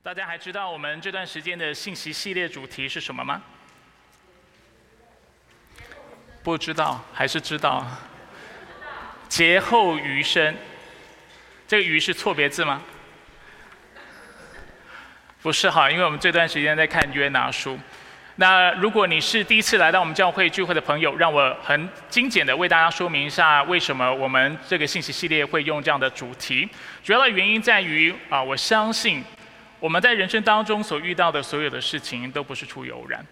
大家还知道我们这段时间的信息系列主题是什么吗？不知道还是知道？劫后余生，这个“余”是错别字吗？不是哈，因为我们这段时间在看约拿书。那如果你是第一次来到我们教会聚会的朋友，让我很精简的为大家说明一下，为什么我们这个信息系列会用这样的主题。主要的原因在于啊，我相信我们在人生当中所遇到的所有的事情都不是出于偶然。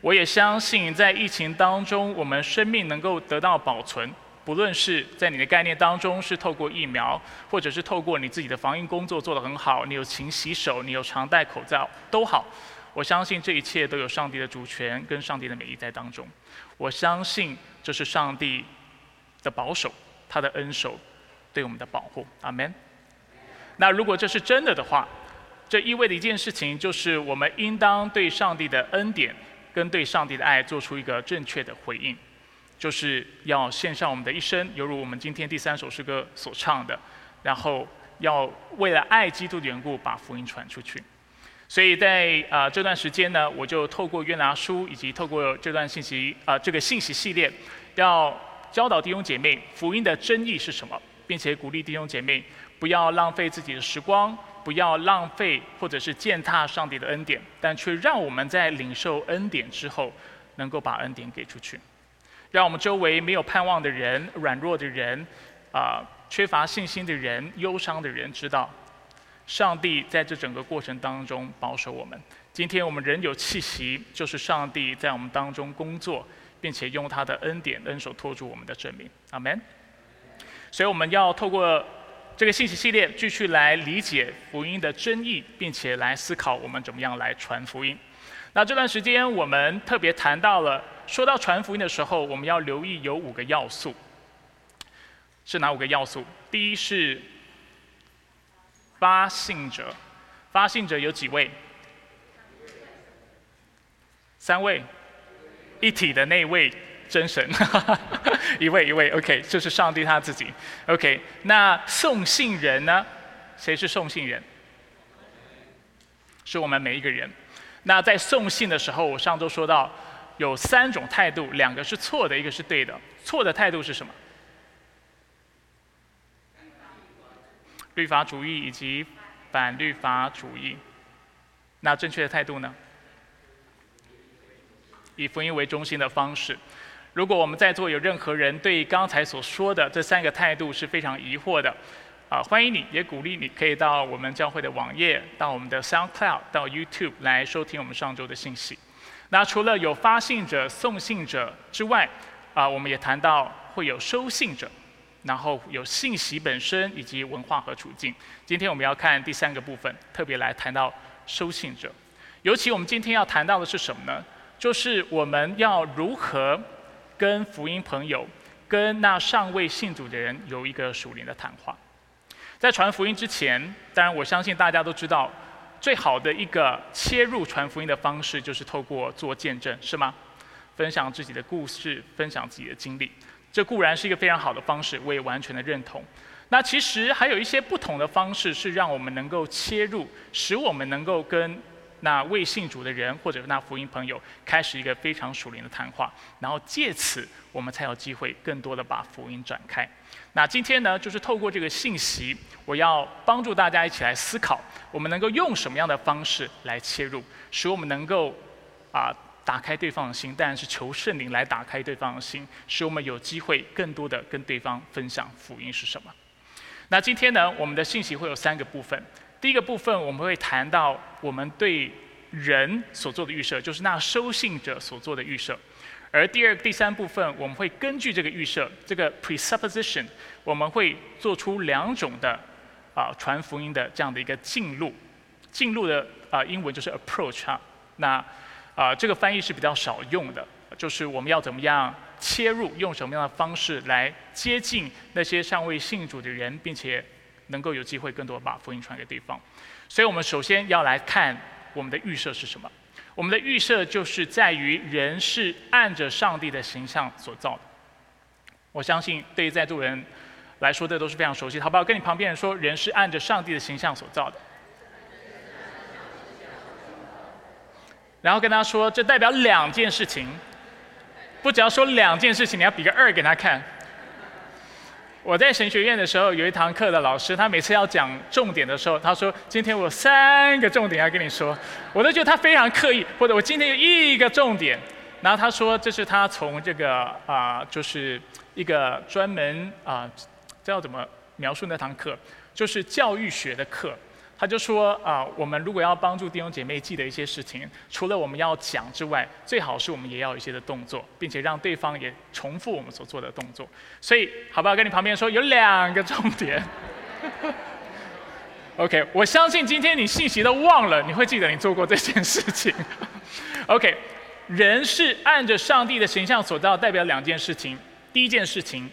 我也相信在疫情当中，我们生命能够得到保存，不论是在你的概念当中是透过疫苗，或者是透过你自己的防疫工作做得很好，你有勤洗手，你有常戴口罩都好。我相信这一切都有上帝的主权跟上帝的美意在当中。我相信这是上帝的保守，他的恩手对我们的保护。阿门。那如果这是真的的话，这意味着一件事情，就是我们应当对上帝的恩典跟对上帝的爱做出一个正确的回应，就是要献上我们的一生，犹如我们今天第三首诗歌所唱的，然后要为了爱基督的缘故，把福音传出去。所以在啊这段时间呢，我就透过约拿书以及透过这段信息啊这个信息系列，要教导弟兄姐妹福音的真意是什么，并且鼓励弟兄姐妹不要浪费自己的时光，不要浪费或者是践踏上帝的恩典，但却让我们在领受恩典之后，能够把恩典给出去，让我们周围没有盼望的人、软弱的人、啊缺乏信心的人、忧伤的人知道。上帝在这整个过程当中保守我们。今天我们人有气息，就是上帝在我们当中工作，并且用他的恩典、恩手托住我们的证明。阿门。所以我们要透过这个信息系列，继续来理解福音的真意，并且来思考我们怎么样来传福音。那这段时间我们特别谈到了，说到传福音的时候，我们要留意有五个要素。是哪五个要素？第一是。发信者，发信者有几位？三位，一体的那位真神，一位一位，OK，就是上帝他自己，OK。那送信人呢？谁是送信人？是我们每一个人。那在送信的时候，我上周说到有三种态度，两个是错的，一个是对的。错的态度是什么？律法主义以及反律法主义，那正确的态度呢？以福音为中心的方式。如果我们在座有任何人对刚才所说的这三个态度是非常疑惑的，啊，欢迎你也鼓励你可以到我们教会的网页、到我们的 SoundCloud、到 YouTube 来收听我们上周的信息。那除了有发信者、送信者之外，啊，我们也谈到会有收信者。然后有信息本身以及文化和处境。今天我们要看第三个部分，特别来谈到收信者。尤其我们今天要谈到的是什么呢？就是我们要如何跟福音朋友、跟那尚未信主的人有一个属灵的谈话。在传福音之前，当然我相信大家都知道，最好的一个切入传福音的方式就是透过做见证，是吗？分享自己的故事，分享自己的经历。这固然是一个非常好的方式，我也完全的认同。那其实还有一些不同的方式，是让我们能够切入，使我们能够跟那未信主的人或者那福音朋友开始一个非常属灵的谈话，然后借此我们才有机会更多的把福音展开。那今天呢，就是透过这个信息，我要帮助大家一起来思考，我们能够用什么样的方式来切入，使我们能够啊。打开对方的心，当然是求圣灵来打开对方的心，使我们有机会更多的跟对方分享福音是什么。那今天呢，我们的信息会有三个部分。第一个部分我们会谈到我们对人所做的预设，就是那收信者所做的预设。而第二、第三部分我们会根据这个预设，这个 presupposition，我们会做出两种的啊传福音的这样的一个进路。进路的啊英文就是 approach 哈。那啊，这个翻译是比较少用的，就是我们要怎么样切入，用什么样的方式来接近那些尚未信主的人，并且能够有机会更多把福音传给对方。所以我们首先要来看我们的预设是什么。我们的预设就是在于人是按着上帝的形象所造的。我相信对于在座人来说，这都是非常熟悉。好不好？跟你旁边人说，人是按着上帝的形象所造的。然后跟他说，这代表两件事情。不只要说两件事情，你要比个二给他看。我在神学院的时候，有一堂课的老师，他每次要讲重点的时候，他说：“今天我三个重点要跟你说。”我都觉得他非常刻意，或者我今天有一个重点。然后他说：“这是他从这个啊，就是一个专门啊，这要怎么描述那堂课？就是教育学的课。”他就说啊，我们如果要帮助弟兄姐妹记得一些事情，除了我们要讲之外，最好是我们也要有一些的动作，并且让对方也重复我们所做的动作。所以，好不好？跟你旁边说，有两个重点。OK，我相信今天你信息都忘了，你会记得你做过这件事情。OK，人是按着上帝的形象所造，代表两件事情。第一件事情，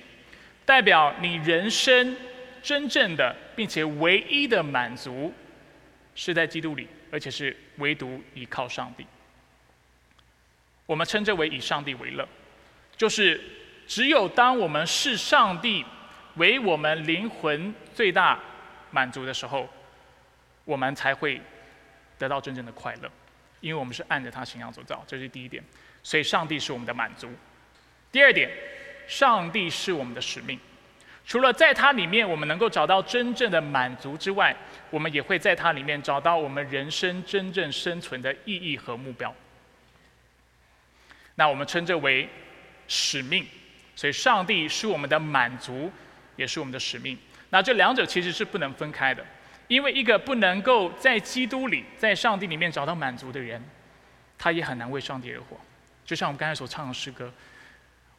代表你人生。真正的并且唯一的满足，是在基督里，而且是唯独依靠上帝。我们称之为以上帝为乐，就是只有当我们视上帝为我们灵魂最大满足的时候，我们才会得到真正的快乐，因为我们是按着他形象所造，这是第一点。所以，上帝是我们的满足。第二点，上帝是我们的使命。除了在它里面我们能够找到真正的满足之外，我们也会在它里面找到我们人生真正生存的意义和目标。那我们称之为使命，所以上帝是我们的满足，也是我们的使命。那这两者其实是不能分开的，因为一个不能够在基督里、在上帝里面找到满足的人，他也很难为上帝而活。就像我们刚才所唱的诗歌。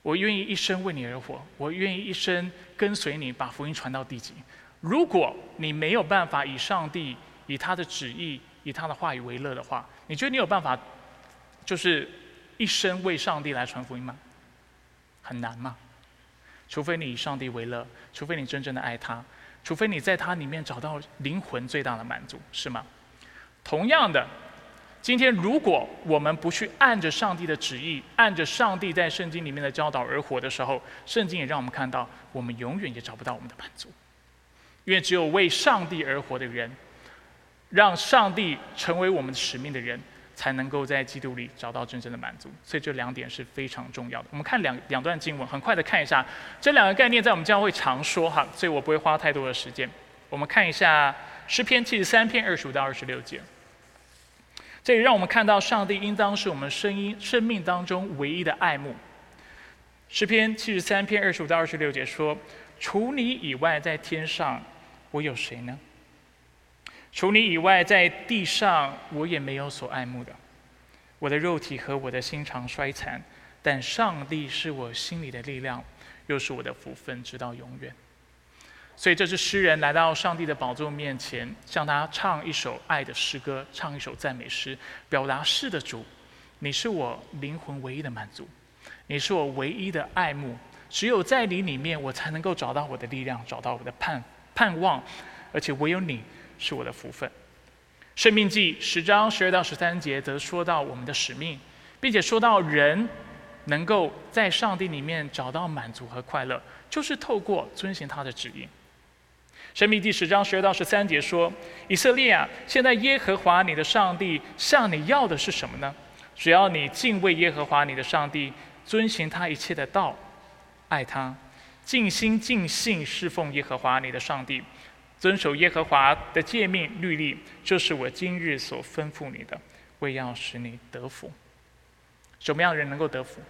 我愿意一生为你而活，我愿意一生跟随你，把福音传到地极。如果你没有办法以上帝、以他的旨意、以他的话语为乐的话，你觉得你有办法，就是一生为上帝来传福音吗？很难吗？除非你以上帝为乐，除非你真正的爱他，除非你在他里面找到灵魂最大的满足，是吗？同样的。今天，如果我们不去按着上帝的旨意，按着上帝在圣经里面的教导而活的时候，圣经也让我们看到，我们永远也找不到我们的满足。因为只有为上帝而活的人，让上帝成为我们的使命的人，才能够在基督里找到真正的满足。所以这两点是非常重要的。我们看两两段经文，很快的看一下这两个概念，在我们教会常说哈，所以我不会花太多的时间。我们看一下诗篇七十三篇二十五到二十六节。这也让我们看到，上帝应当是我们声音生命当中唯一的爱慕。诗篇七十三篇二十五到二十六节说：“除你以外，在天上我有谁呢？除你以外，在地上我也没有所爱慕的。我的肉体和我的心肠衰残，但上帝是我心里的力量，又是我的福分，直到永远。”所以，这是诗人来到上帝的宝座面前，向他唱一首爱的诗歌，唱一首赞美诗，表达：是的，主，你是我灵魂唯一的满足，你是我唯一的爱慕。只有在你里面，我才能够找到我的力量，找到我的盼盼望，而且唯有你是我的福分。生命记十章十二到十三节则说到我们的使命，并且说到人能够在上帝里面找到满足和快乐，就是透过遵循他的指引。神命第十章十二到十三节说：“以色列啊，现在耶和华你的上帝向你要的是什么呢？只要你敬畏耶和华你的上帝，遵行他一切的道，爱他，尽心尽性侍奉耶和华你的上帝，遵守耶和华的诫命律例，就是我今日所吩咐你的，为要使你得福。什么样的人能够得福？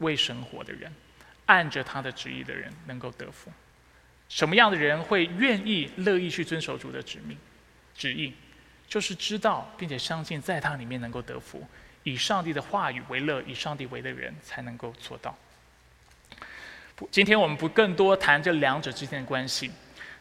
为神活的人，按着他的旨意的人，能够得福。”什么样的人会愿意乐意去遵守主的旨命、旨意？就是知道并且相信，在他里面能够得福，以上帝的话语为乐，以上帝为的人才能够做到。不今天我们不更多谈这两者之间的关系，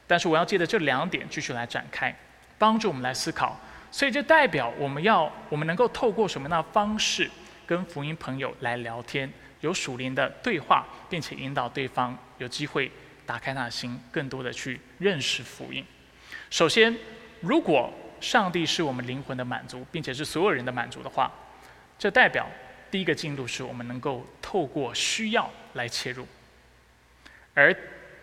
但是我要借着这两点继续来展开，帮助我们来思考。所以这代表我们要我们能够透过什么样的方式跟福音朋友来聊天，有属灵的对话，并且引导对方有机会。打开他的心，更多的去认识福音。首先，如果上帝是我们灵魂的满足，并且是所有人的满足的话，这代表第一个进度是我们能够透过需要来切入。而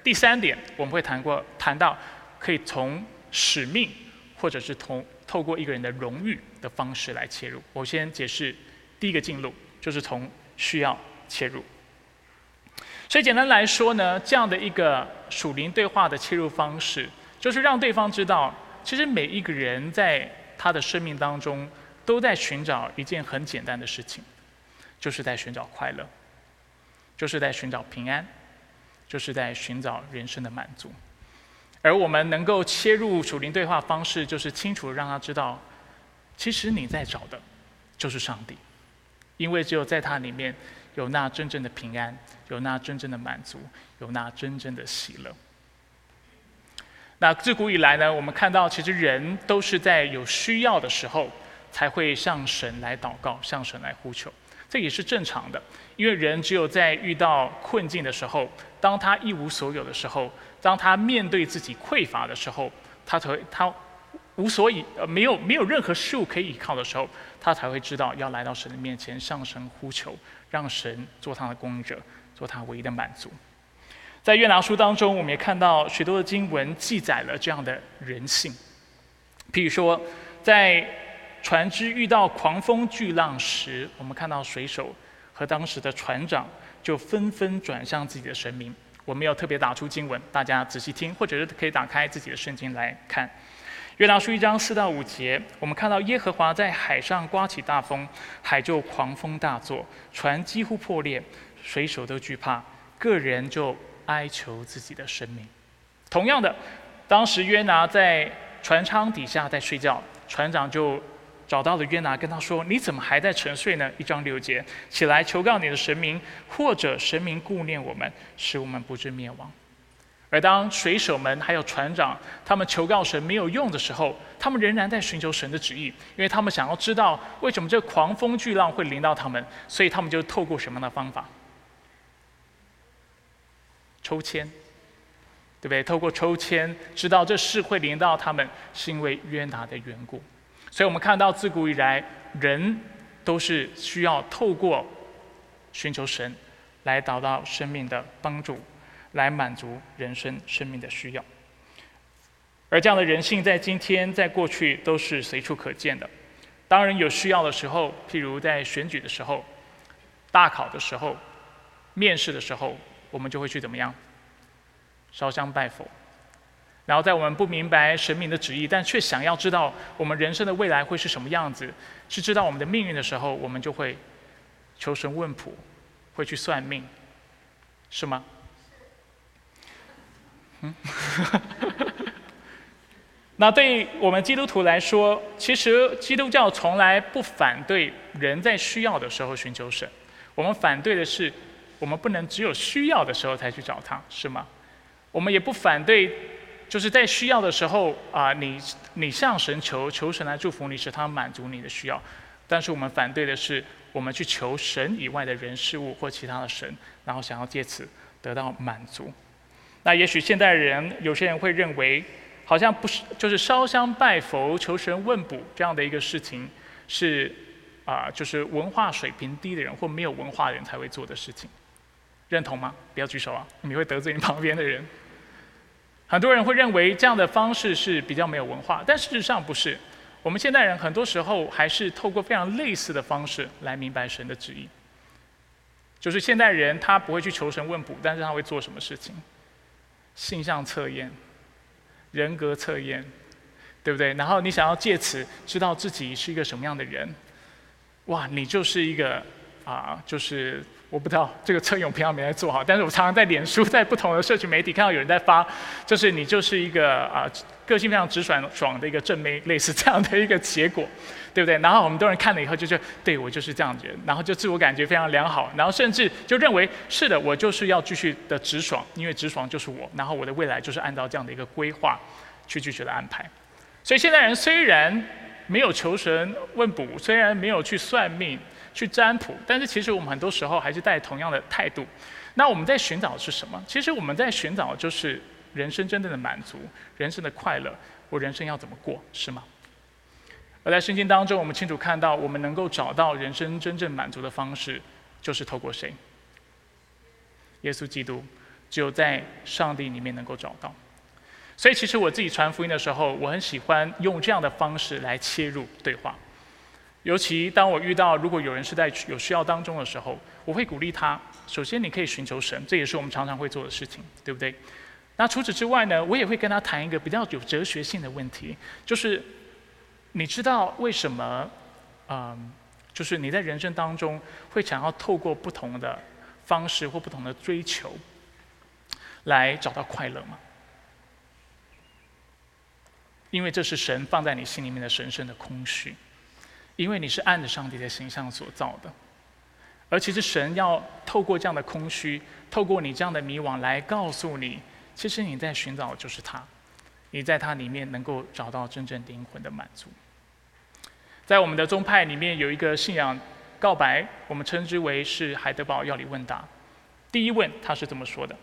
第三点，我们会谈过谈到可以从使命或者是从透过一个人的荣誉的方式来切入。我先解释第一个进路，就是从需要切入。所以简单来说呢，这样的一个属灵对话的切入方式，就是让对方知道，其实每一个人在他的生命当中都在寻找一件很简单的事情，就是在寻找快乐，就是在寻找平安，就是在寻找人生的满足。而我们能够切入属灵对话方式，就是清楚让他知道，其实你在找的，就是上帝，因为只有在他里面。有那真正的平安，有那真正的满足，有那真正的喜乐。那自古以来呢，我们看到其实人都是在有需要的时候，才会向神来祷告，向神来呼求，这也是正常的。因为人只有在遇到困境的时候，当他一无所有的时候，当他面对自己匮乏的时候，他才他无所以呃没有没有任何事物可以依靠的时候，他才会知道要来到神的面前，向神呼求。让神做他的供应者，做他唯一的满足。在约拿书当中，我们也看到许多的经文记载了这样的人性。譬如说，在船只遇到狂风巨浪时，我们看到水手和当时的船长就纷纷转向自己的神明。我们要特别打出经文，大家仔细听，或者是可以打开自己的圣经来看。约拿书一章四到五节，我们看到耶和华在海上刮起大风，海就狂风大作，船几乎破裂，水手都惧怕，个人就哀求自己的生命。同样的，当时约拿在船舱底下在睡觉，船长就找到了约拿，跟他说：“你怎么还在沉睡呢？”一章六节，起来求告你的神明，或者神明顾念我们，使我们不致灭亡。而当水手们还有船长他们求告神没有用的时候，他们仍然在寻求神的旨意，因为他们想要知道为什么这狂风巨浪会临到他们，所以他们就透过什么样的方法？抽签，对不对？透过抽签知道这事会临到他们，是因为约拿的缘故。所以我们看到自古以来，人都是需要透过寻求神来达到生命的帮助。来满足人生生命的需要，而这样的人性在今天、在过去都是随处可见的。当人有需要的时候，譬如在选举的时候、大考的时候、面试的时候，我们就会去怎么样？烧香拜佛。然后在我们不明白神明的旨意，但却想要知道我们人生的未来会是什么样子，是知道我们的命运的时候，我们就会求神问卜，会去算命，是吗？嗯，那对于我们基督徒来说，其实基督教从来不反对人在需要的时候寻求神。我们反对的是，我们不能只有需要的时候才去找他，是吗？我们也不反对，就是在需要的时候啊，你你向神求，求神来祝福你，使他满足你的需要。但是我们反对的是，我们去求神以外的人事物或其他的神，然后想要借此得到满足。那也许现代人有些人会认为，好像不是就是烧香拜佛、求神问卜这样的一个事情，是啊，就是文化水平低的人或没有文化的人才会做的事情，认同吗？不要举手啊，你会得罪你旁边的人。很多人会认为这样的方式是比较没有文化，但事实上不是。我们现代人很多时候还是透过非常类似的方式来明白神的旨意。就是现代人他不会去求神问卜，但是他会做什么事情？性向测验、人格测验，对不对？然后你想要借此知道自己是一个什么样的人，哇，你就是一个啊，就是我不知道这个测验我平常没在做好，但是我常常在脸书、在不同的社群媒体看到有人在发，就是你就是一个啊，个性非常直爽爽的一个正妹，类似这样的一个结果。对不对？然后我们多人看了以后，就觉得对我就是这样子，然后就自我感觉非常良好，然后甚至就认为是的，我就是要继续的直爽，因为直爽就是我，然后我的未来就是按照这样的一个规划去继续的安排。所以现代人虽然没有求神问卜，虽然没有去算命、去占卜，但是其实我们很多时候还是带同样的态度。那我们在寻找的是什么？其实我们在寻找的就是人生真正的满足，人生的快乐。我人生要怎么过，是吗？而在圣经当中，我们清楚看到，我们能够找到人生真正满足的方式，就是透过谁？耶稣基督，只有在上帝里面能够找到。所以，其实我自己传福音的时候，我很喜欢用这样的方式来切入对话。尤其当我遇到如果有人是在有需要当中的时候，我会鼓励他：首先，你可以寻求神，这也是我们常常会做的事情，对不对？那除此之外呢，我也会跟他谈一个比较有哲学性的问题，就是你知道为什么，嗯，就是你在人生当中会想要透过不同的方式或不同的追求来找到快乐吗？因为这是神放在你心里面的神圣的空虚，因为你是按着上帝的形象所造的，而其实神要透过这样的空虚，透过你这样的迷惘来告诉你，其实你在寻找就是他，你在他里面能够找到真正灵魂的满足。在我们的宗派里面有一个信仰告白，我们称之为是海德堡要理问答。第一问他是这么说的：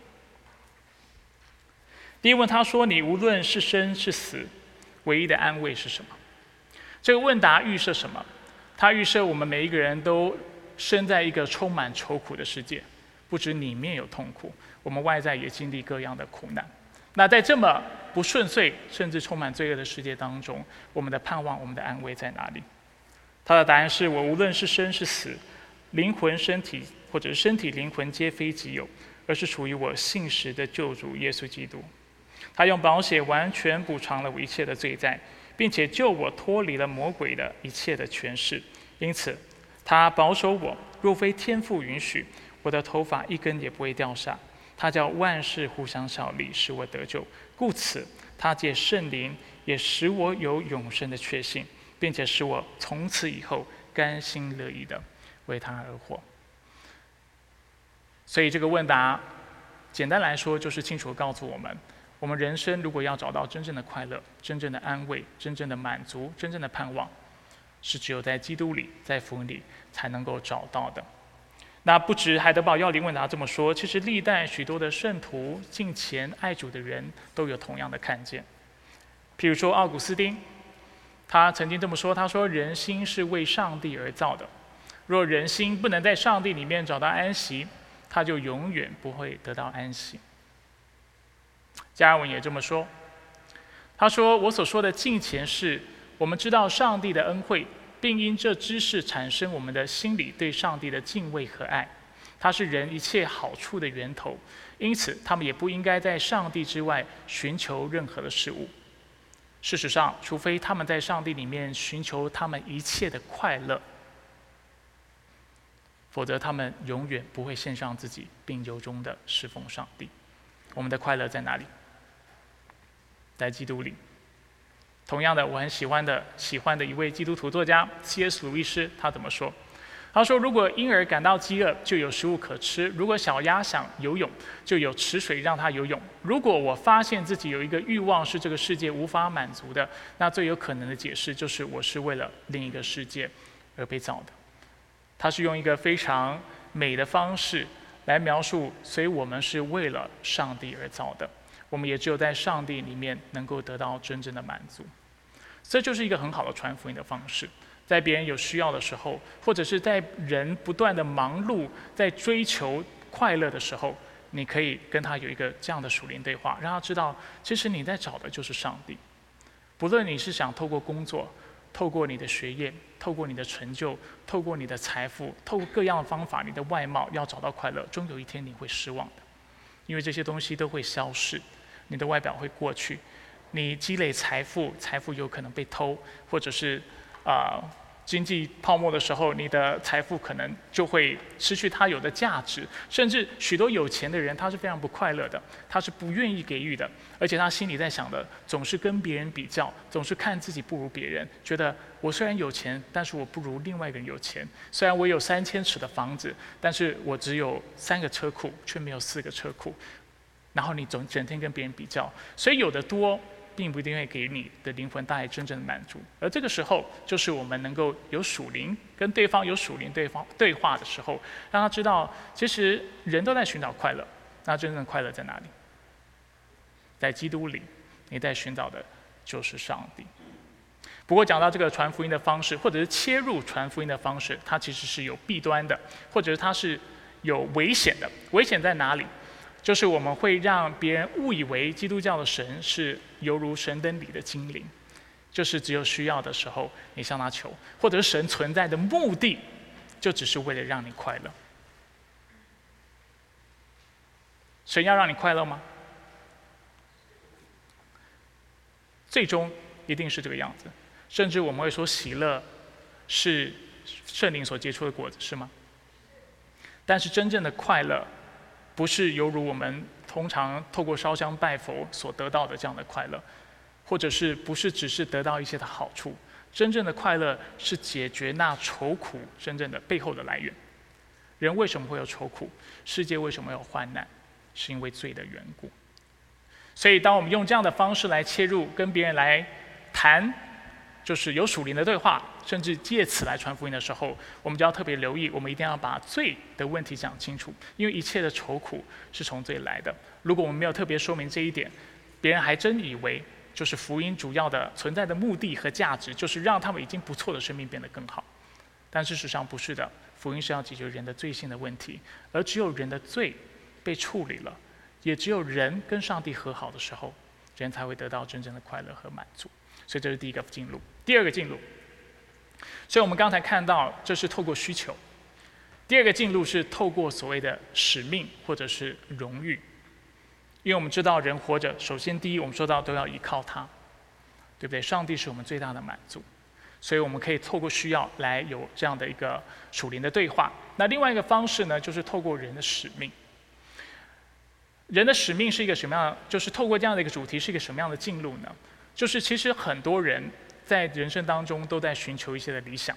第一问他说，你无论是生是死。唯一的安慰是什么？这个问答预设什么？它预设我们每一个人都生在一个充满愁苦的世界，不止里面有痛苦，我们外在也经历各样的苦难。那在这么不顺遂，甚至充满罪恶的世界当中，我们的盼望、我们的安慰在哪里？他的答案是我无论是生是死，灵魂、身体，或者是身体、灵魂，皆非己有，而是属于我信实的救主耶稣基督。他用保险完全补偿了我一切的罪债，并且救我脱离了魔鬼的一切的权势。因此，他保守我，若非天父允许，我的头发一根也不会掉下。他叫万事互相效力，使我得救。故此，他借圣灵也使我有永生的确信，并且使我从此以后甘心乐意的为他而活。所以，这个问答，简单来说，就是清楚告诉我们。我们人生如果要找到真正的快乐、真正的安慰、真正的满足、真正的盼望，是只有在基督里、在福音里才能够找到的。那不止海德堡要灵问答这么说，其实历代许多的圣徒、敬虔爱主的人都有同样的看见。譬如说奥古斯丁，他曾经这么说：“他说人心是为上帝而造的，若人心不能在上帝里面找到安息，他就永远不会得到安息。”加尔文也这么说。他说：“我所说的敬虔是，我们知道上帝的恩惠，并因这知识产生我们的心里对上帝的敬畏和爱。它是人一切好处的源头，因此他们也不应该在上帝之外寻求任何的事物。事实上，除非他们在上帝里面寻求他们一切的快乐，否则他们永远不会献上自己，并由衷的侍奉上帝。我们的快乐在哪里？”在基督里。同样的，我很喜欢的、喜欢的一位基督徒作家 C.S. 鲁伊斯，他怎么说？他说：“如果婴儿感到饥饿，就有食物可吃；如果小鸭想游泳，就有池水让它游泳。如果我发现自己有一个欲望是这个世界无法满足的，那最有可能的解释就是我是为了另一个世界而被造的。”他是用一个非常美的方式来描述，所以我们是为了上帝而造的。我们也只有在上帝里面能够得到真正的满足，这就是一个很好的传福音的方式。在别人有需要的时候，或者是在人不断的忙碌在追求快乐的时候，你可以跟他有一个这样的属灵对话，让他知道，其实你在找的就是上帝。不论你是想透过工作、透过你的学业、透过你的成就、透过你的财富、透过各样的方法、你的外貌要找到快乐，终有一天你会失望的，因为这些东西都会消失。你的外表会过去，你积累财富，财富有可能被偷，或者是啊经济泡沫的时候，你的财富可能就会失去它有的价值。甚至许多有钱的人，他是非常不快乐的，他是不愿意给予的，而且他心里在想的总是跟别人比较，总是看自己不如别人，觉得我虽然有钱，但是我不如另外一个人有钱。虽然我有三千尺的房子，但是我只有三个车库，却没有四个车库。然后你总整天跟别人比较，所以有的多，并不一定会给你的灵魂带来真正的满足。而这个时候，就是我们能够有属灵跟对方有属灵对方对话的时候，让他知道，其实人都在寻找快乐。那真正的快乐在哪里？在基督里，你在寻找的就是上帝。不过讲到这个传福音的方式，或者是切入传福音的方式，它其实是有弊端的，或者是它是有危险的。危险在哪里？就是我们会让别人误以为基督教的神是犹如神灯里的精灵，就是只有需要的时候你向他求，或者神存在的目的就只是为了让你快乐。神要让你快乐吗？最终一定是这个样子，甚至我们会说喜乐是圣灵所结出的果子，是吗？但是真正的快乐，不是犹如我们通常透过烧香拜佛所得到的这样的快乐，或者是不是只是得到一些的好处？真正的快乐是解决那愁苦真正的背后的来源。人为什么会有愁苦？世界为什么有患难？是因为罪的缘故，所以当我们用这样的方式来切入，跟别人来谈，就是有属灵的对话，甚至借此来传福音的时候，我们就要特别留意，我们一定要把罪的问题讲清楚，因为一切的愁苦是从罪来的。如果我们没有特别说明这一点，别人还真以为就是福音主要的存在的目的和价值，就是让他们已经不错的生命变得更好。但事实上不是的，福音是要解决人的罪性的问题，而只有人的罪。被处理了，也只有人跟上帝和好的时候，人才会得到真正的快乐和满足。所以这是第一个进路。第二个进路，所以我们刚才看到，这是透过需求；第二个进路是透过所谓的使命或者是荣誉。因为我们知道人活着，首先第一，我们说到都要依靠他，对不对？上帝是我们最大的满足，所以我们可以透过需要来有这样的一个属灵的对话。那另外一个方式呢，就是透过人的使命。人的使命是一个什么样？就是透过这样的一个主题，是一个什么样的进路呢？就是其实很多人在人生当中都在寻求一些的理想，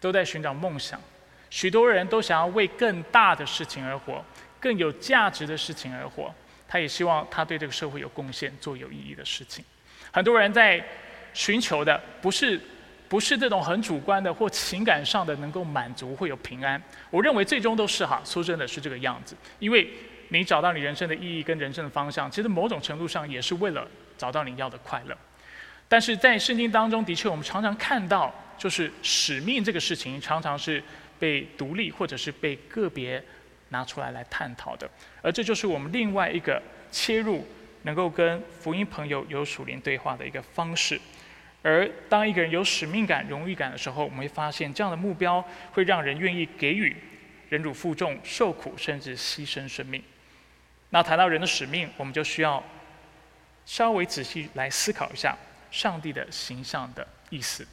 都在寻找梦想。许多人都想要为更大的事情而活，更有价值的事情而活。他也希望他对这个社会有贡献，做有意义的事情。很多人在寻求的不是不是这种很主观的或情感上的能够满足，会有平安。我认为最终都是哈，说真的是这个样子，因为。你找到你人生的意义跟人生的方向，其实某种程度上也是为了找到你要的快乐。但是在圣经当中，的确我们常常看到，就是使命这个事情常常是被独立或者是被个别拿出来来探讨的。而这就是我们另外一个切入，能够跟福音朋友有属灵对话的一个方式。而当一个人有使命感、荣誉感的时候，我们会发现这样的目标会让人愿意给予、忍辱负重、受苦，甚至牺牲生命。那谈到人的使命，我们就需要稍微仔细来思考一下上帝的形象的意思。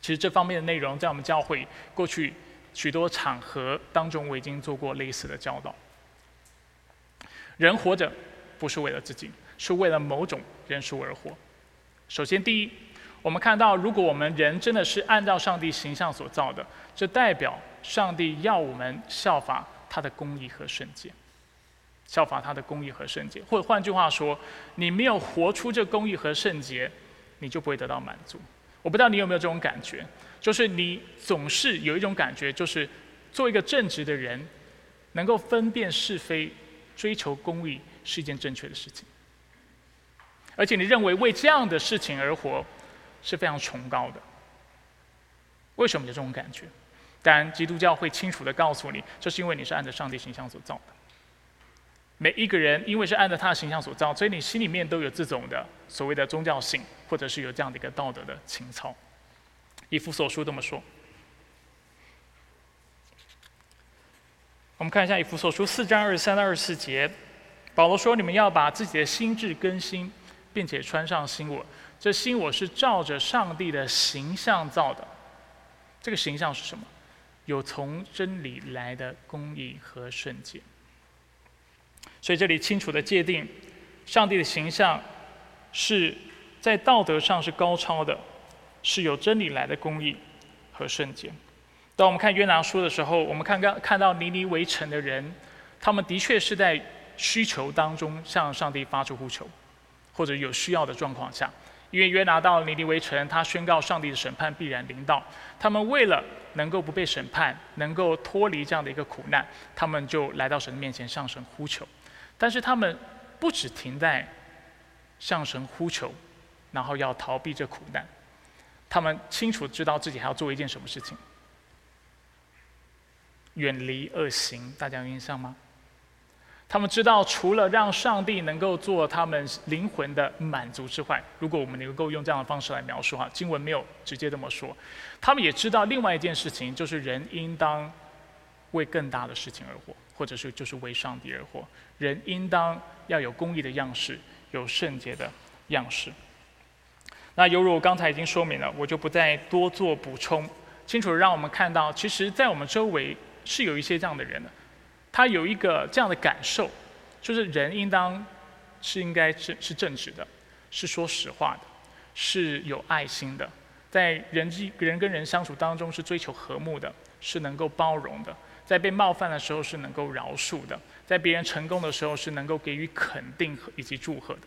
其实这方面的内容，在我们教会过去许多场合当中，我已经做过类似的教导。人活着不是为了自己，是为了某种人数而活。首先，第一，我们看到，如果我们人真的是按照上帝形象所造的，这代表上帝要我们效法他的公义和圣洁。效法他的公义和圣洁，或者换句话说，你没有活出这公义和圣洁，你就不会得到满足。我不知道你有没有这种感觉，就是你总是有一种感觉，就是做一个正直的人，能够分辨是非，追求公义是一件正确的事情，而且你认为为这样的事情而活是非常崇高的。为什么有这种感觉？当然，基督教会清楚的告诉你，这是因为你是按照上帝形象所造的。每一个人，因为是按照他的形象所造，所以你心里面都有这种的所谓的宗教性，或者是有这样的一个道德的情操。以弗所书这么说。我们看一下以弗所书四章二十三到二十四节，保罗说：“你们要把自己的心智更新，并且穿上新我。这新我是照着上帝的形象造的。这个形象是什么？有从真理来的公义和圣洁。”所以这里清楚的界定，上帝的形象是在道德上是高超的，是有真理来的公义和圣洁。当我们看约拿书的时候，我们看刚看到尼尼围城的人，他们的确是在需求当中向上帝发出呼求，或者有需要的状况下，因为约拿到尼尼围城，他宣告上帝的审判必然临到，他们为了能够不被审判，能够脱离这样的一个苦难，他们就来到神的面前向神呼求。但是他们不只停在向神呼求，然后要逃避这苦难，他们清楚知道自己还要做一件什么事情，远离恶行。大家有印象吗？他们知道，除了让上帝能够做他们灵魂的满足之外，如果我们能够用这样的方式来描述哈，经文没有直接这么说。他们也知道另外一件事情，就是人应当为更大的事情而活，或者是就是为上帝而活。人应当要有公义的样式，有圣洁的样式。那犹如我刚才已经说明了，我就不再多做补充。清楚的让我们看到，其实，在我们周围是有一些这样的人的。他有一个这样的感受，就是人应当是应该是是正直的，是说实话的，是有爱心的，在人际人跟人相处当中是追求和睦的，是能够包容的，在被冒犯的时候是能够饶恕的，在别人成功的时候是能够给予肯定和以及祝贺的，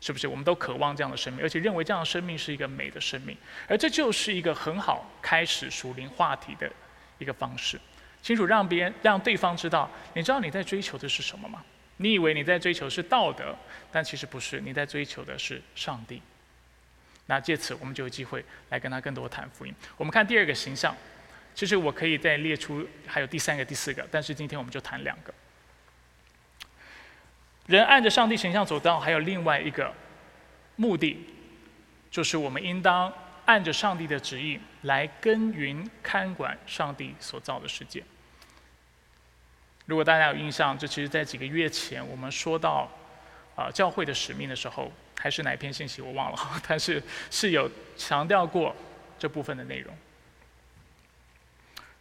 是不是？我们都渴望这样的生命，而且认为这样的生命是一个美的生命，而这就是一个很好开始属灵话题的一个方式。清楚让别人、让对方知道，你知道你在追求的是什么吗？你以为你在追求是道德，但其实不是，你在追求的是上帝。那借此我们就有机会来跟他更多谈福音。我们看第二个形象，其实我可以再列出还有第三个、第四个，但是今天我们就谈两个。人按着上帝形象走道，还有另外一个目的，就是我们应当。按着上帝的旨意来耕耘看管上帝所造的世界。如果大家有印象，这其实在几个月前我们说到啊教会的使命的时候，还是哪一篇信息我忘了，但是是有强调过这部分的内容。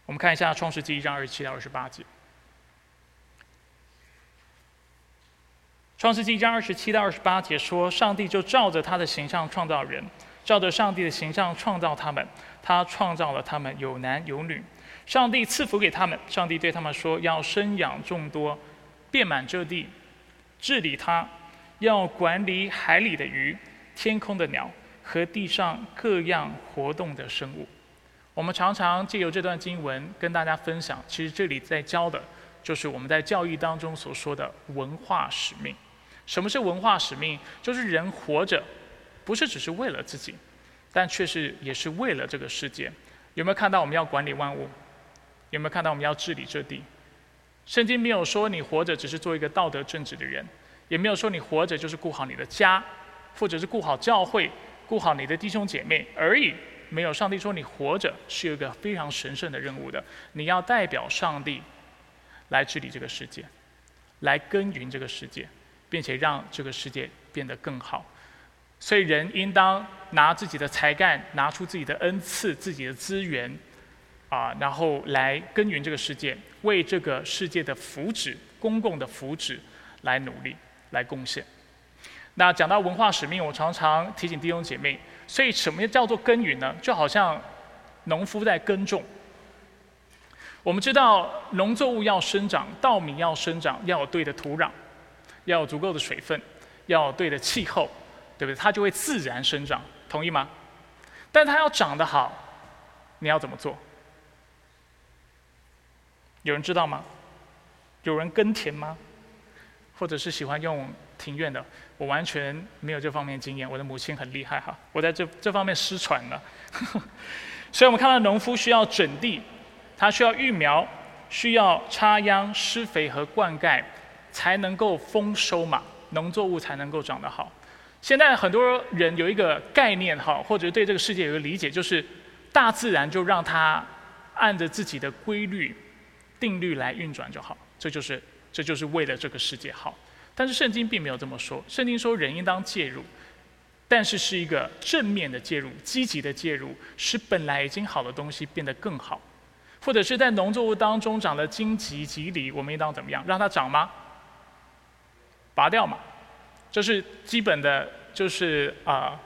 我们看一下创世纪一章二十七到二十八节。创世纪一章二十七到二十八节说，上帝就照着他的形象创造人。照着上帝的形象创造他们，他创造了他们有男有女。上帝赐福给他们，上帝对他们说：“要生养众多，遍满这地，治理它，要管理海里的鱼、天空的鸟和地上各样活动的生物。”我们常常借由这段经文跟大家分享，其实这里在教的就是我们在教育当中所说的文化使命。什么是文化使命？就是人活着。不是只是为了自己，但却是也是为了这个世界。有没有看到我们要管理万物？有没有看到我们要治理这地？圣经没有说你活着只是做一个道德正直的人，也没有说你活着就是顾好你的家，或者是顾好教会、顾好你的弟兄姐妹而已。没有，上帝说你活着是有一个非常神圣的任务的，你要代表上帝来治理这个世界，来耕耘这个世界，并且让这个世界变得更好。所以，人应当拿自己的才干，拿出自己的恩赐、自己的资源，啊，然后来耕耘这个世界，为这个世界的福祉、公共的福祉来努力、来贡献。那讲到文化使命，我常常提醒弟兄姐妹，所以什么叫做耕耘呢？就好像农夫在耕种。我们知道，农作物要生长，稻米要生长，要有对的土壤，要有足够的水分，要有对的气候。对不对？它就会自然生长，同意吗？但它要长得好，你要怎么做？有人知道吗？有人耕田吗？或者是喜欢用庭院的？我完全没有这方面经验。我的母亲很厉害哈，我在这这方面失传了。所以我们看到农夫需要整地，他需要育苗，需要插秧、施肥和灌溉，才能够丰收嘛，农作物才能够长得好。现在很多人有一个概念哈，或者对这个世界有个理解，就是大自然就让它按着自己的规律、定律来运转就好，这就是这就是为了这个世界好。但是圣经并没有这么说，圣经说人应当介入，但是是一个正面的介入、积极的介入，使本来已经好的东西变得更好，或者是在农作物当中长了荆棘、棘藜，我们应当怎么样？让它长吗？拔掉嘛？这是基本的，就是啊，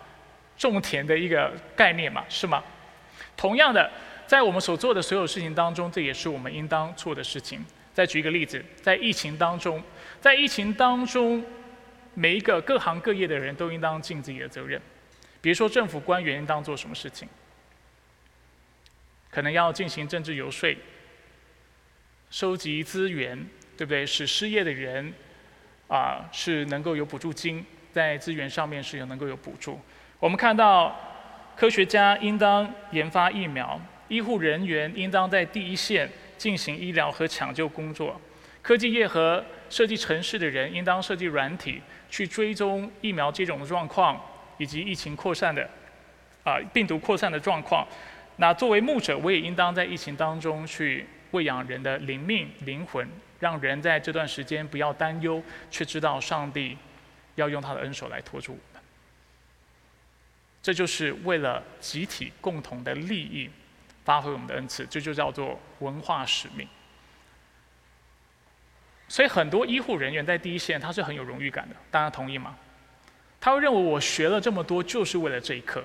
种田的一个概念嘛，是吗？同样的，在我们所做的所有事情当中，这也是我们应当做的事情。再举一个例子，在疫情当中，在疫情当中，每一个各行各业的人都应当尽自己的责任。比如说，政府官员应当做什么事情？可能要进行政治游说，收集资源，对不对？使失业的人。啊，是能够有补助金，在资源上面是有能够有补助。我们看到，科学家应当研发疫苗，医护人员应当在第一线进行医疗和抢救工作，科技业和设计城市的人应当设计软体，去追踪疫苗接种的状况，以及疫情扩散的啊病毒扩散的状况。那作为牧者，我也应当在疫情当中去喂养人的灵命、灵魂，让人在这段时间不要担忧，却知道上帝要用他的恩手来托住我们。这就是为了集体共同的利益，发挥我们的恩赐，这就叫做文化使命。所以很多医护人员在第一线，他是很有荣誉感的，大家同意吗？他会认为我学了这么多，就是为了这一刻。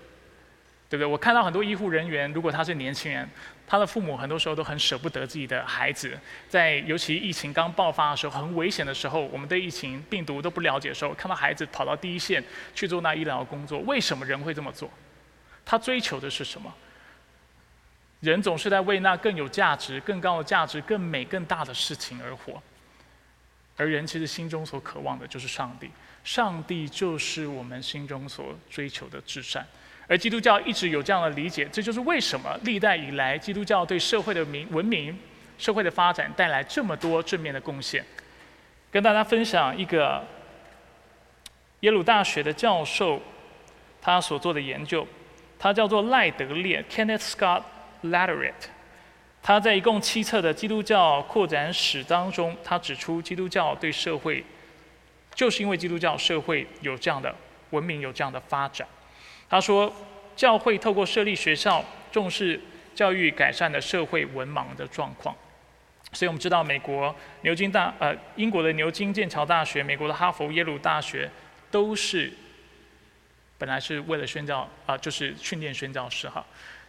对不对？我看到很多医护人员，如果他是年轻人，他的父母很多时候都很舍不得自己的孩子，在尤其疫情刚爆发的时候，很危险的时候，我们对疫情病毒都不了解的时候，看到孩子跑到第一线去做那医疗工作，为什么人会这么做？他追求的是什么？人总是在为那更有价值、更高的价值、更美、更大的事情而活，而人其实心中所渴望的就是上帝，上帝就是我们心中所追求的至善。而基督教一直有这样的理解，这就是为什么历代以来基督教对社会的民文明、社会的发展带来这么多正面的贡献。跟大家分享一个耶鲁大学的教授他所做的研究，他叫做赖德烈 （Kenneth Scott Laterate。他在一共七册的基督教扩展史当中，他指出基督教对社会，就是因为基督教社会有这样的文明，有这样的发展。他说，教会透过设立学校，重视教育，改善了社会文盲的状况。所以我们知道，美国牛津大呃，英国的牛津剑桥大学，美国的哈佛、耶鲁大学，都是本来是为了宣教啊，就是训练宣教师哈。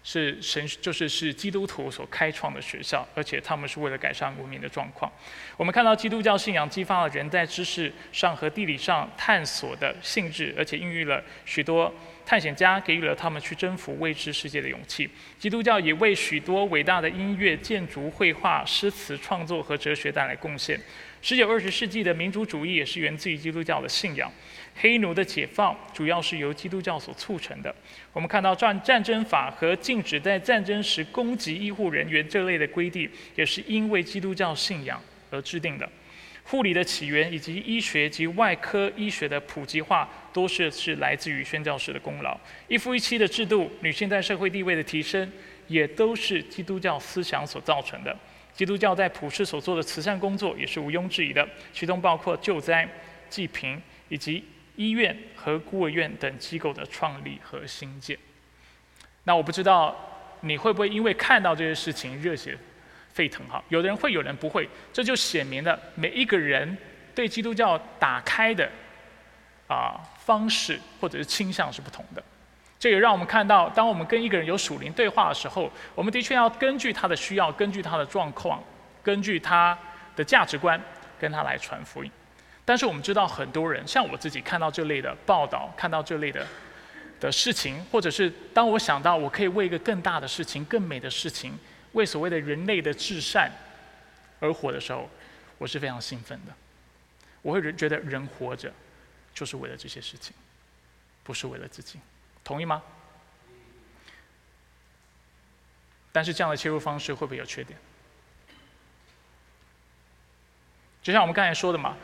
是神，就是是基督徒所开创的学校，而且他们是为了改善文明的状况。我们看到基督教信仰激发了人在知识上和地理上探索的性质，而且孕育了许多探险家，给予了他们去征服未知世界的勇气。基督教也为许多伟大的音乐、建筑、绘画、诗词创作和哲学带来贡献。十九、二十世纪的民族主义也是源自于基督教的信仰。黑奴的解放主要是由基督教所促成的。我们看到战战争法和禁止在战争时攻击医护人员这类的规定，也是因为基督教信仰而制定的。护理的起源以及医学及外科医学的普及化，都是是来自于宣教士的功劳。一夫一妻的制度，女性在社会地位的提升，也都是基督教思想所造成的。基督教在普世所做的慈善工作，也是毋庸置疑的，其中包括救灾、济贫以及。医院和孤儿院等机构的创立和兴建。那我不知道你会不会因为看到这些事情热血沸腾哈？有的人会，有人不会。这就显明了每一个人对基督教打开的啊方式或者是倾向是不同的。这也让我们看到，当我们跟一个人有属灵对话的时候，我们的确要根据他的需要，根据他的状况，根据他的价值观，跟他来传福音。但是我们知道，很多人像我自己看到这类的报道，看到这类的的事情，或者是当我想到我可以为一个更大的事情、更美的事情，为所谓的人类的至善而活的时候，我是非常兴奋的。我会觉得人活着就是为了这些事情，不是为了自己，同意吗？但是这样的切入方式会不会有缺点？就像我们刚才说的嘛，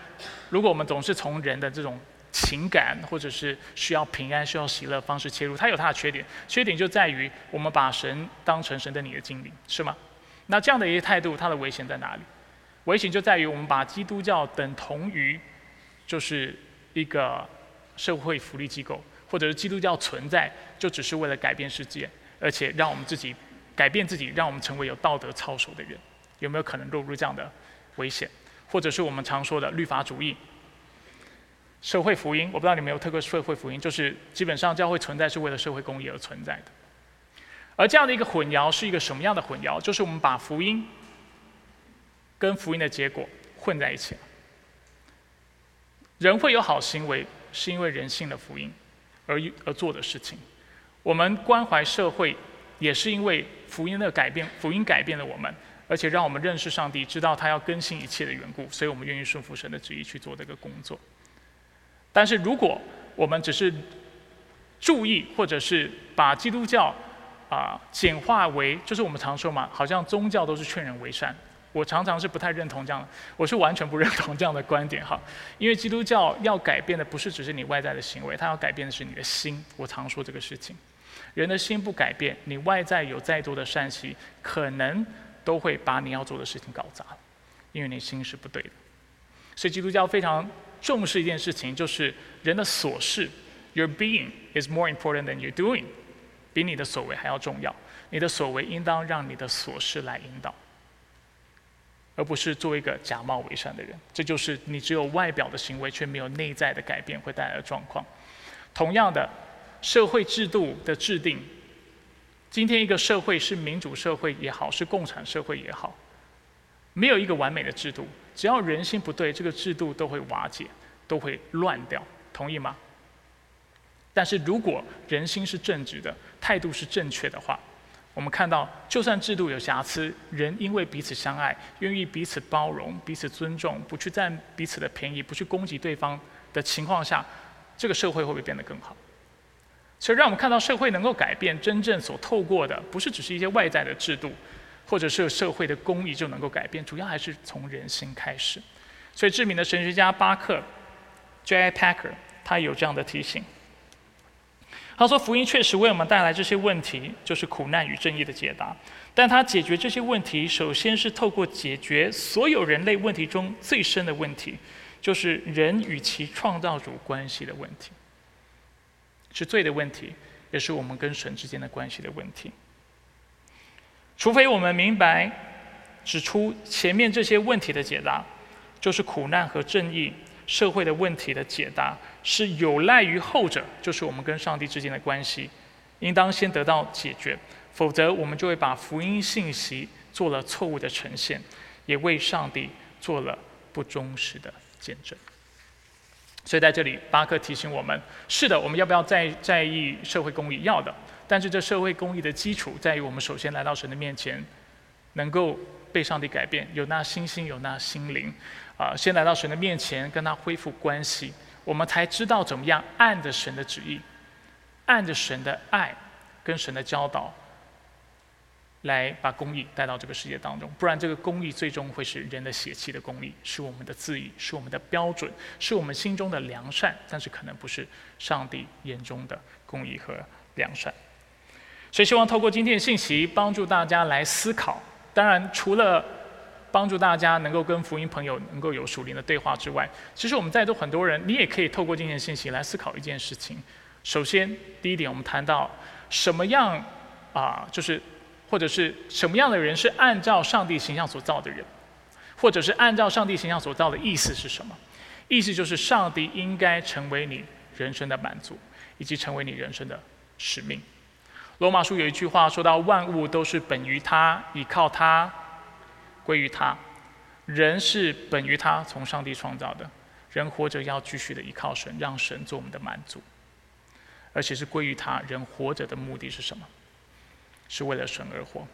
如果我们总是从人的这种情感或者是需要平安、需要喜乐方式切入，它有它的缺点。缺点就在于我们把神当成神的你的精灵，是吗？那这样的一个态度，它的危险在哪里？危险就在于我们把基督教等同于就是一个社会福利机构，或者是基督教存在就只是为了改变世界，而且让我们自己改变自己，让我们成为有道德操守的人。有没有可能落入这样的危险？或者是我们常说的律法主义、社会福音，我不知道你们有特过社会福音，就是基本上教会存在是为了社会公益而存在的。而这样的一个混淆是一个什么样的混淆？就是我们把福音跟福音的结果混在一起了。人会有好行为，是因为人性的福音而而做的事情。我们关怀社会，也是因为福音的改变，福音改变了我们。而且让我们认识上帝，知道他要更新一切的缘故，所以我们愿意顺服神的旨意去做这个工作。但是如果我们只是注意，或者是把基督教啊简化为，就是我们常说嘛，好像宗教都是劝人为善，我常常是不太认同这样的，我是完全不认同这样的观点哈。因为基督教要改变的不是只是你外在的行为，它要改变的是你的心。我常说这个事情，人的心不改变，你外在有再多的善习，可能都会把你要做的事情搞砸了，因为你心是不对的。所以基督教非常重视一件事情，就是人的所事，Your being is more important than your doing，比你的所为还要重要。你的所为应当让你的所事来引导。而不是做一个假冒伪善的人，这就是你只有外表的行为却没有内在的改变会带来的状况。同样的，社会制度的制定，今天一个社会是民主社会也好，是共产社会也好，没有一个完美的制度，只要人心不对，这个制度都会瓦解，都会乱掉。同意吗？但是如果人心是正直的，态度是正确的话。我们看到，就算制度有瑕疵，人因为彼此相爱，愿意彼此包容、彼此尊重，不去占彼此的便宜，不去攻击对方的情况下，这个社会会不会变得更好？所以，让我们看到社会能够改变，真正所透过的，不是只是一些外在的制度，或者是社会的公益就能够改变，主要还是从人心开始。所以，知名的神学家巴克 （J. Packer） 他有这样的提醒。他说：“福音确实为我们带来这些问题，就是苦难与正义的解答。但他解决这些问题，首先是透过解决所有人类问题中最深的问题，就是人与其创造主关系的问题，是罪的问题，也是我们跟神之间的关系的问题。除非我们明白指出前面这些问题的解答，就是苦难和正义。”社会的问题的解答是有赖于后者，就是我们跟上帝之间的关系，应当先得到解决，否则我们就会把福音信息做了错误的呈现，也为上帝做了不忠实的见证。所以在这里，巴克提醒我们：是的，我们要不要在在意社会公益？要的。但是这社会公益的基础在于我们首先来到神的面前，能够被上帝改变，有那心心，有那心灵。啊，先来到神的面前，跟他恢复关系，我们才知道怎么样按着神的旨意，按着神的爱，跟神的教导，来把公义带到这个世界当中。不然，这个公义最终会是人的血气的公义，是我们的自义，是我们的标准，是我们心中的良善，但是可能不是上帝眼中的公义和良善。所以，希望透过今天的信息，帮助大家来思考。当然，除了帮助大家能够跟福音朋友能够有属灵的对话之外，其实我们在座很多人，你也可以透过今天的信息来思考一件事情。首先，第一点，我们谈到什么样啊，就是或者是什么样的人是按照上帝形象所造的人，或者是按照上帝形象所造的意思是什么？意思就是上帝应该成为你人生的满足，以及成为你人生的使命。罗马书有一句话说到：万物都是本于他，依靠他。归于他，人是本于他，从上帝创造的。人活着要继续的依靠神，让神做我们的满足，而且是归于他。人活着的目的是什么？是为了神而活。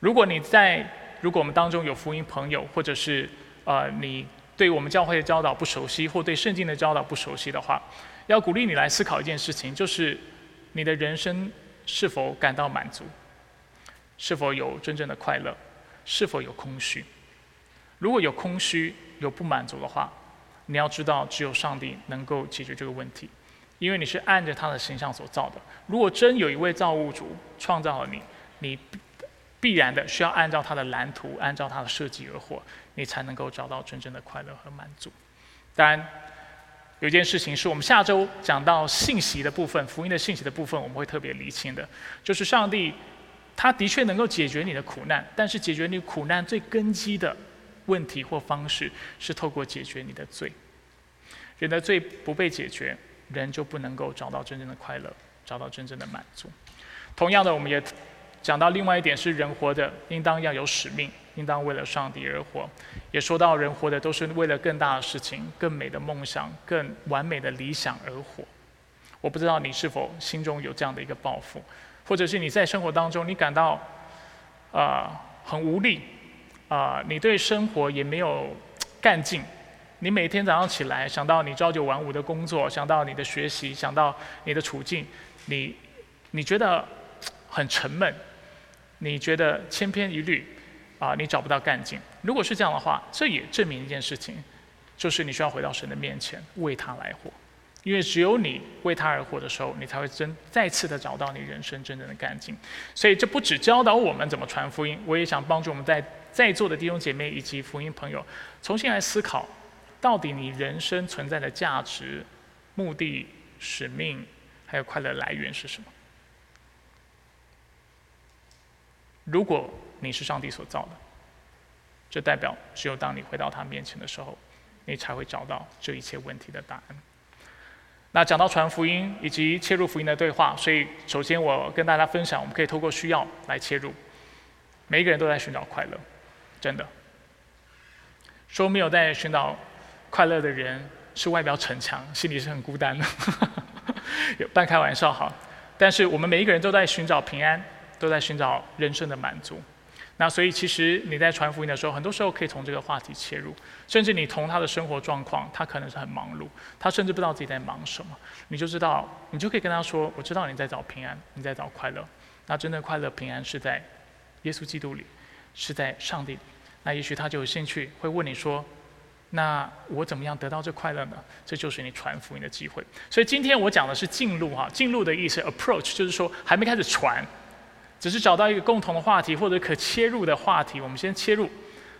如果你在，如果我们当中有福音朋友，或者是呃你对我们教会的教导不熟悉，或对圣经的教导不熟悉的话，要鼓励你来思考一件事情，就是你的人生是否感到满足，是否有真正的快乐？是否有空虚？如果有空虚、有不满足的话，你要知道，只有上帝能够解决这个问题，因为你是按着他的形象所造的。如果真有一位造物主创造了你，你必然的需要按照他的蓝图、按照他的设计而活，你才能够找到真正的快乐和满足。当然，有一件事情是我们下周讲到信息的部分、福音的信息的部分，我们会特别厘清的，就是上帝。他的确能够解决你的苦难，但是解决你苦难最根基的问题或方式是透过解决你的罪。人的罪不被解决，人就不能够找到真正的快乐，找到真正的满足。同样的，我们也讲到另外一点是，人活的应当要有使命，应当为了上帝而活。也说到人活的都是为了更大的事情、更美的梦想、更完美的理想而活。我不知道你是否心中有这样的一个抱负。或者是你在生活当中，你感到啊很无力啊，你对生活也没有干劲，你每天早上起来想到你朝九晚五的工作，想到你的学习，想到你的处境，你你觉得很沉闷，你觉得千篇一律，啊，你找不到干劲。如果是这样的话，这也证明一件事情，就是你需要回到神的面前，为他来活。因为只有你为他而活的时候，你才会真再次的找到你人生真正的干劲。所以这不只教导我们怎么传福音，我也想帮助我们在在座的弟兄姐妹以及福音朋友，重新来思考，到底你人生存在的价值、目的、使命，还有快乐来源是什么？如果你是上帝所造的，这代表只有当你回到他面前的时候，你才会找到这一切问题的答案。那讲到传福音以及切入福音的对话，所以首先我跟大家分享，我们可以透过需要来切入。每一个人都在寻找快乐，真的。说没有在寻找快乐的人是外表逞强，心里是很孤单的，有半开玩笑哈。但是我们每一个人都在寻找平安。都在寻找人生的满足，那所以其实你在传福音的时候，很多时候可以从这个话题切入，甚至你从他的生活状况，他可能是很忙碌，他甚至不知道自己在忙什么，你就知道，你就可以跟他说：“我知道你在找平安，你在找快乐。那真正快乐、平安是在耶稣基督里，是在上帝。那也许他就有兴趣会问你说：那我怎么样得到这快乐呢？这就是你传福音的机会。所以今天我讲的是进入哈，进入的意思，approach 就是说还没开始传。只是找到一个共同的话题或者可切入的话题，我们先切入，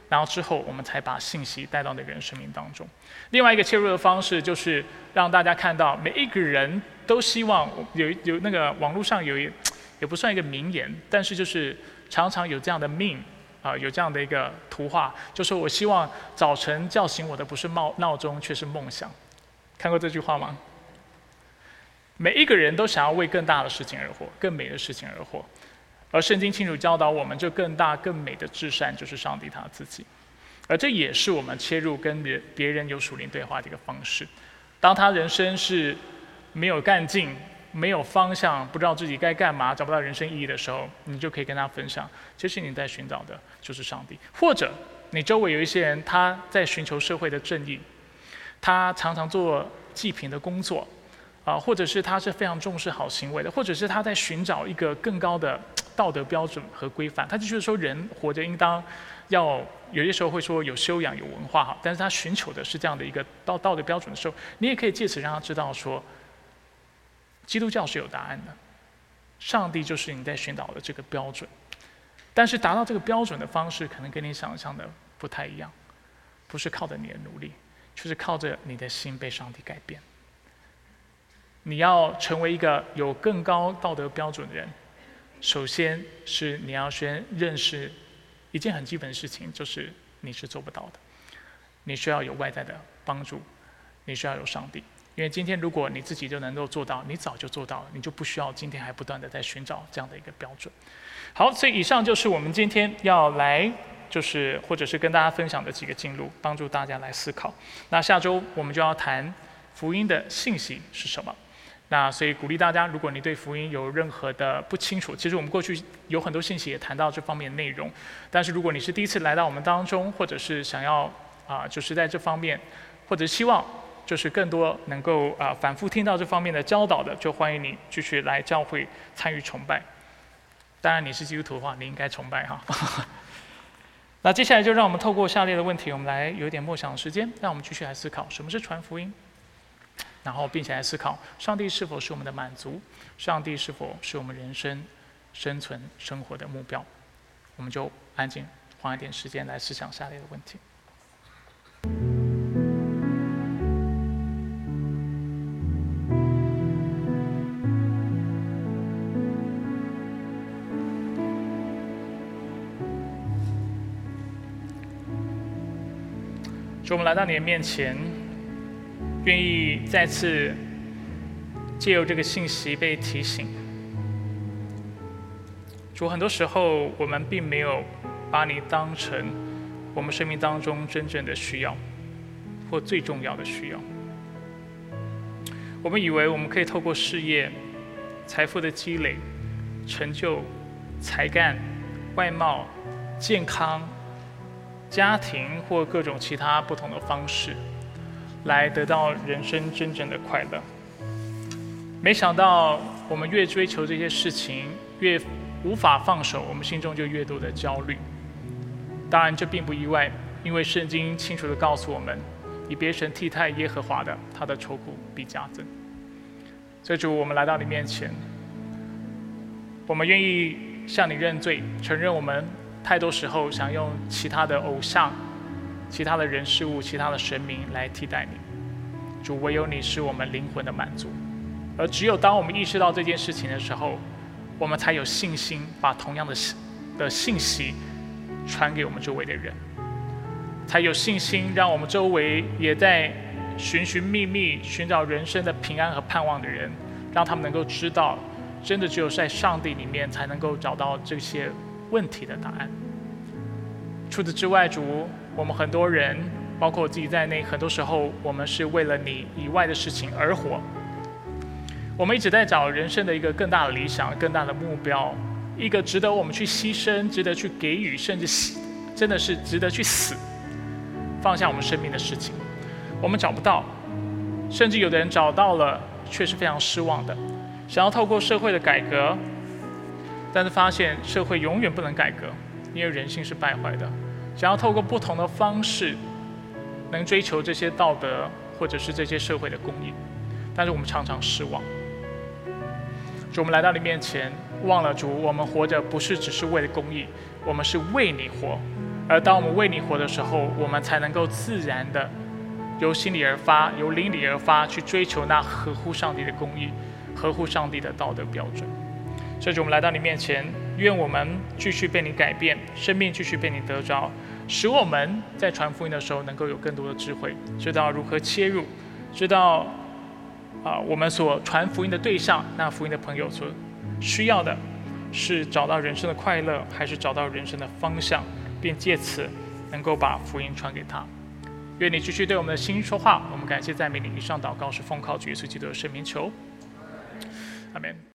然后之后我们才把信息带到那个人生命当中。另外一个切入的方式就是让大家看到每一个人都希望有有那个网络上有一也不算一个名言，但是就是常常有这样的命啊，有这样的一个图画，就说我希望早晨叫醒我的不是闹闹钟，却是梦想。看过这句话吗？每一个人都想要为更大的事情而活，更美的事情而活。而圣经清楚教导我们，这更大更美的至善就是上帝他自己，而这也是我们切入跟别别人有属灵对话的一个方式。当他人生是没有干劲、没有方向、不知道自己该干嘛、找不到人生意义的时候，你就可以跟他分享，其实你在寻找的就是上帝。或者你周围有一些人，他在寻求社会的正义，他常常做祭品的工作，啊，或者是他是非常重视好行为的，或者是他在寻找一个更高的。道德标准和规范，他就觉得说人活着应当要有些时候会说有修养有文化哈，但是他寻求的是这样的一个道道德标准的时候，你也可以借此让他知道说，基督教是有答案的，上帝就是你在寻找的这个标准，但是达到这个标准的方式可能跟你想象的不太一样，不是靠着你的努力，就是靠着你的心被上帝改变，你要成为一个有更高道德标准的人。首先是你要先认识一件很基本的事情，就是你是做不到的，你需要有外在的帮助，你需要有上帝。因为今天如果你自己就能够做到，你早就做到了，你就不需要今天还不断的在寻找这样的一个标准。好，所以以上就是我们今天要来，就是或者是跟大家分享的几个进路，帮助大家来思考。那下周我们就要谈福音的信息是什么。那所以鼓励大家，如果你对福音有任何的不清楚，其实我们过去有很多信息也谈到这方面的内容。但是如果你是第一次来到我们当中，或者是想要啊，就是在这方面，或者希望就是更多能够啊反复听到这方面的教导的，就欢迎你继续来教会参与崇拜。当然你是基督徒的话，你应该崇拜哈。那接下来就让我们透过下列的问题，我们来有点默想时间，让我们继续来思考什么是传福音。然后，并且来思考，上帝是否是我们的满足？上帝是否是我们人生生存生活的目标？我们就安静花一点时间来思想下列的问题。主我们来到你的面前。愿意再次借由这个信息被提醒。主，很多时候我们并没有把你当成我们生命当中真正的需要，或最重要的需要。我们以为我们可以透过事业、财富的积累、成就、才干、外貌、健康、家庭或各种其他不同的方式。来得到人生真正的快乐。没想到，我们越追求这些事情，越无法放手，我们心中就越多的焦虑。当然，这并不意外，因为圣经清楚地告诉我们，以别神替代耶和华的，他的愁苦必加增。所以主，我们来到你面前，我们愿意向你认罪，承认我们太多时候想用其他的偶像、其他的人事物、其他的神明来替代你。主，唯有你是我们灵魂的满足，而只有当我们意识到这件事情的时候，我们才有信心把同样的的信息。传给我们周围的人，才有信心，让我们周围也在寻寻觅觅、寻找人生的平安和盼望的人，让他们能够知道，真的只有在上帝里面才能够找到这些问题的答案。除此之外，主，我们很多人，包括我自己在内，很多时候我们是为了你以外的事情而活。我们一直在找人生的一个更大的理想、更大的目标。一个值得我们去牺牲、值得去给予，甚至死，真的是值得去死，放下我们生命的事情，我们找不到，甚至有的人找到了，却是非常失望的。想要透过社会的改革，但是发现社会永远不能改革，因为人性是败坏的。想要透过不同的方式，能追求这些道德或者是这些社会的公义，但是我们常常失望。就我们来到你面前。忘了主，我们活着不是只是为了公益，我们是为你活。而当我们为你活的时候，我们才能够自然的由心里而发，由灵里而发，去追求那合乎上帝的公义，合乎上帝的道德标准。所以，我们来到你面前，愿我们继续被你改变，生命继续被你得着，使我们在传福音的时候能够有更多的智慧，知道如何切入，知道啊，我们所传福音的对象，那福音的朋友所。需要的是找到人生的快乐，还是找到人生的方向，并借此能够把福音传给他？愿你继续对我们的心说话。我们感谢赞美你。以上祷告是奉靠主耶稣基督的圣名求，阿门。